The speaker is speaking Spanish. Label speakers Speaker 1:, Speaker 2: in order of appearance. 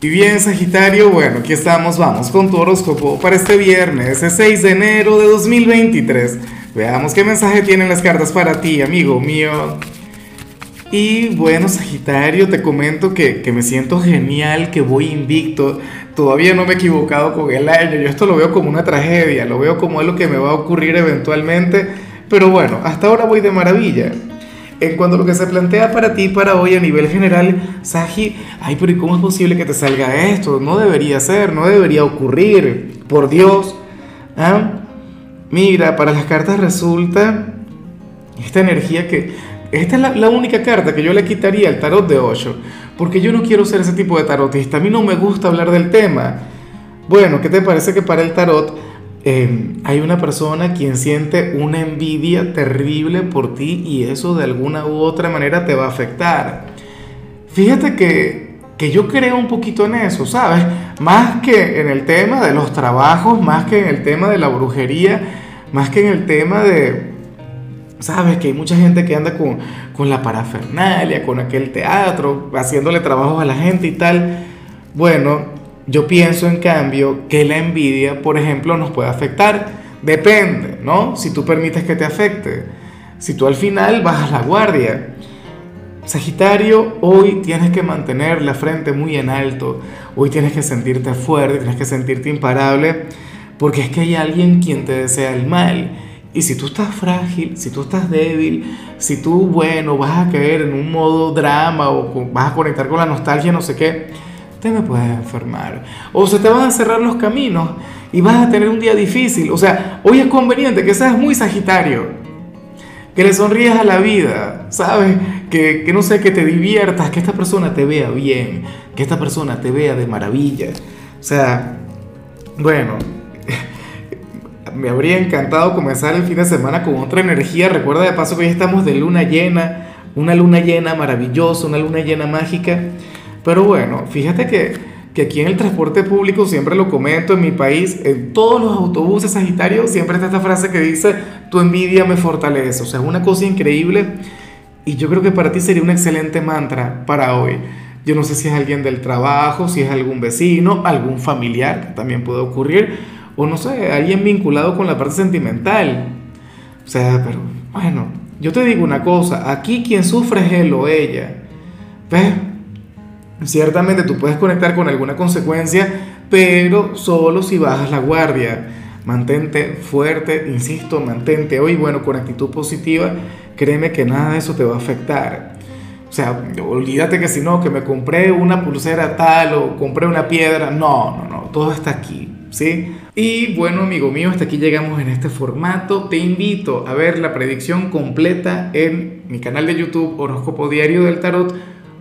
Speaker 1: Y bien, Sagitario, bueno, aquí estamos, vamos con tu horóscopo para este viernes, el 6 de enero de 2023. Veamos qué mensaje tienen las cartas para ti, amigo mío. Y bueno, Sagitario, te comento que, que me siento genial, que voy invicto. Todavía no me he equivocado con el año. Yo esto lo veo como una tragedia, lo veo como algo que me va a ocurrir eventualmente. Pero bueno, hasta ahora voy de maravilla. En cuanto a lo que se plantea para ti, para hoy a nivel general, Saji, ay, pero ¿y cómo es posible que te salga esto? No debería ser, no debería ocurrir, por Dios. ¿Ah? Mira, para las cartas resulta esta energía que... Esta es la, única carta que yo le quitaría al tarot de 8, porque yo no quiero ser ese tipo de tarotista, a mí no me gusta hablar del tema. Bueno, ¿qué te parece que para el tarot eh, hay una persona quien siente una envidia terrible por ti y eso de alguna u otra manera te va a afectar. Fíjate que, que yo creo un poquito en eso, ¿sabes? Más que en el tema de los trabajos, más que en el tema de la brujería, más que en el tema de, ¿sabes? Que hay mucha gente que anda con, con la parafernalia, con aquel teatro, haciéndole trabajos a la gente y tal. Bueno, yo pienso, en cambio, que la envidia, por ejemplo, nos puede afectar. Depende, ¿no? Si tú permites que te afecte. Si tú al final bajas la guardia. Sagitario, hoy tienes que mantener la frente muy en alto. Hoy tienes que sentirte fuerte, tienes que sentirte imparable. Porque es que hay alguien quien te desea el mal. Y si tú estás frágil, si tú estás débil, si tú, bueno, vas a caer en un modo drama o vas a conectar con la nostalgia, no sé qué te me puedes enfermar. O se te van a cerrar los caminos y vas a tener un día difícil. O sea, hoy es conveniente que seas muy sagitario, que le sonrías a la vida, ¿sabes? Que, que no sé, que te diviertas, que esta persona te vea bien, que esta persona te vea de maravilla. O sea, bueno, me habría encantado comenzar el fin de semana con otra energía. Recuerda de paso que hoy estamos de luna llena, una luna llena maravillosa, una luna llena mágica. Pero bueno, fíjate que, que, aquí en el transporte público, siempre lo comento en mi país, en todos los autobuses sagitarios, siempre está esta frase que dice, tu envidia me fortalece. O sea, es una cosa increíble y yo creo que para ti sería un excelente mantra para hoy. Yo no sé si es alguien del trabajo, si es algún vecino, algún familiar, que también puede ocurrir, o no sé, alguien vinculado con la parte sentimental. O sea, pero bueno, yo te digo una cosa, aquí quien sufre es él o ella. ¿Ves? Ciertamente tú puedes conectar con alguna consecuencia, pero solo si bajas la guardia. Mantente fuerte, insisto, mantente hoy, bueno, con actitud positiva, créeme que nada de eso te va a afectar. O sea, olvídate que si no, que me compré una pulsera tal o compré una piedra, no, no, no, todo está aquí, ¿sí? Y bueno, amigo mío, hasta aquí llegamos en este formato. Te invito a ver la predicción completa en mi canal de YouTube Horóscopo Diario del Tarot